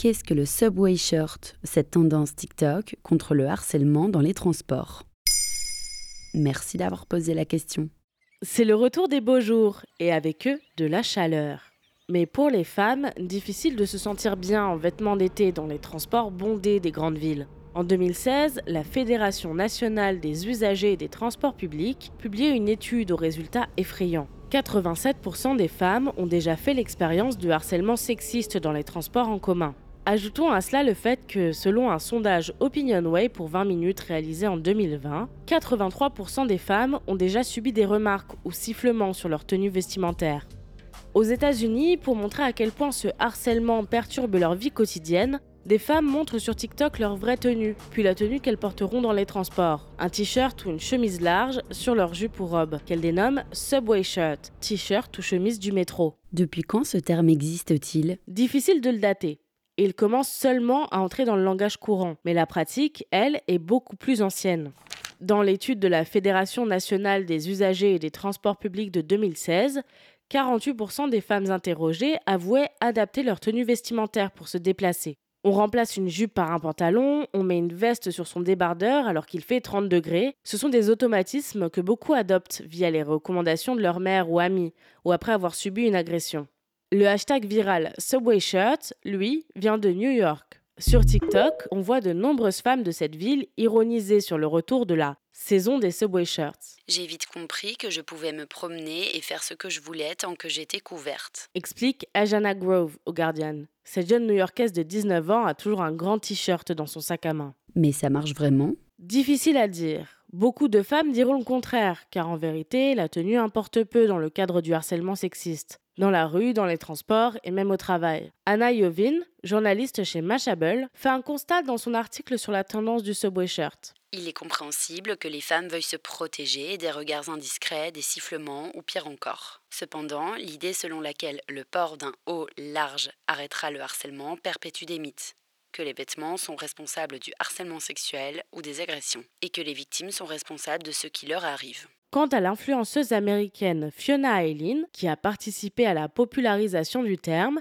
Qu'est-ce que le subway shirt, cette tendance TikTok contre le harcèlement dans les transports? Merci d'avoir posé la question. C'est le retour des beaux jours et avec eux de la chaleur. Mais pour les femmes, difficile de se sentir bien en vêtements d'été dans les transports bondés des grandes villes. En 2016, la Fédération nationale des usagers des transports publics publiait une étude aux résultats effrayants. 87% des femmes ont déjà fait l'expérience de harcèlement sexiste dans les transports en commun. Ajoutons à cela le fait que, selon un sondage OpinionWay pour 20 minutes réalisé en 2020, 83% des femmes ont déjà subi des remarques ou sifflements sur leur tenue vestimentaire. Aux États-Unis, pour montrer à quel point ce harcèlement perturbe leur vie quotidienne, des femmes montrent sur TikTok leur vraie tenue, puis la tenue qu'elles porteront dans les transports. Un t-shirt ou une chemise large sur leur jupe ou robe, qu'elles dénomment Subway Shirt, t-shirt ou chemise du métro. Depuis quand ce terme existe-t-il? Difficile de le dater il commence seulement à entrer dans le langage courant, mais la pratique, elle, est beaucoup plus ancienne. Dans l'étude de la Fédération nationale des usagers et des transports publics de 2016, 48% des femmes interrogées avouaient adapter leur tenue vestimentaire pour se déplacer. On remplace une jupe par un pantalon, on met une veste sur son débardeur alors qu'il fait 30 degrés. Ce sont des automatismes que beaucoup adoptent via les recommandations de leur mère ou amis, ou après avoir subi une agression. Le hashtag viral Subway Shirt, lui, vient de New York. Sur TikTok, on voit de nombreuses femmes de cette ville ironiser sur le retour de la saison des Subway Shirts. J'ai vite compris que je pouvais me promener et faire ce que je voulais tant que j'étais couverte. Explique Ajana Grove au Guardian. Cette jeune New-Yorkaise de 19 ans a toujours un grand t-shirt dans son sac à main. Mais ça marche vraiment? Difficile à dire. Beaucoup de femmes diront le contraire, car en vérité, la tenue importe peu dans le cadre du harcèlement sexiste dans la rue, dans les transports et même au travail. Anna Yovin, journaliste chez Mashable, fait un constat dans son article sur la tendance du subway shirt. Il est compréhensible que les femmes veuillent se protéger des regards indiscrets, des sifflements ou pire encore. Cependant, l'idée selon laquelle le port d'un haut large arrêtera le harcèlement perpétue des mythes que les vêtements sont responsables du harcèlement sexuel ou des agressions, et que les victimes sont responsables de ce qui leur arrive. Quant à l'influenceuse américaine Fiona Eileen, qui a participé à la popularisation du terme,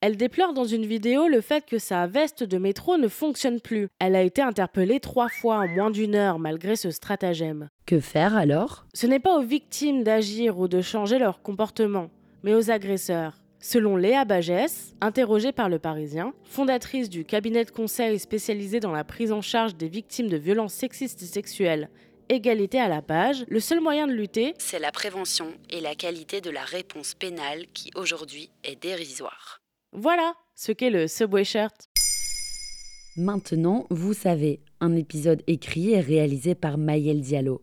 elle déplore dans une vidéo le fait que sa veste de métro ne fonctionne plus. Elle a été interpellée trois fois en moins d'une heure malgré ce stratagème. Que faire alors? Ce n'est pas aux victimes d'agir ou de changer leur comportement, mais aux agresseurs. Selon Léa Bagès, interrogée par le Parisien, fondatrice du cabinet de conseil spécialisé dans la prise en charge des victimes de violences sexistes et sexuelles égalité à la page, le seul moyen de lutter, c'est la prévention et la qualité de la réponse pénale qui aujourd'hui est dérisoire. Voilà ce qu'est le Subway Shirt. Maintenant, vous savez, un épisode écrit et réalisé par Mayel Diallo.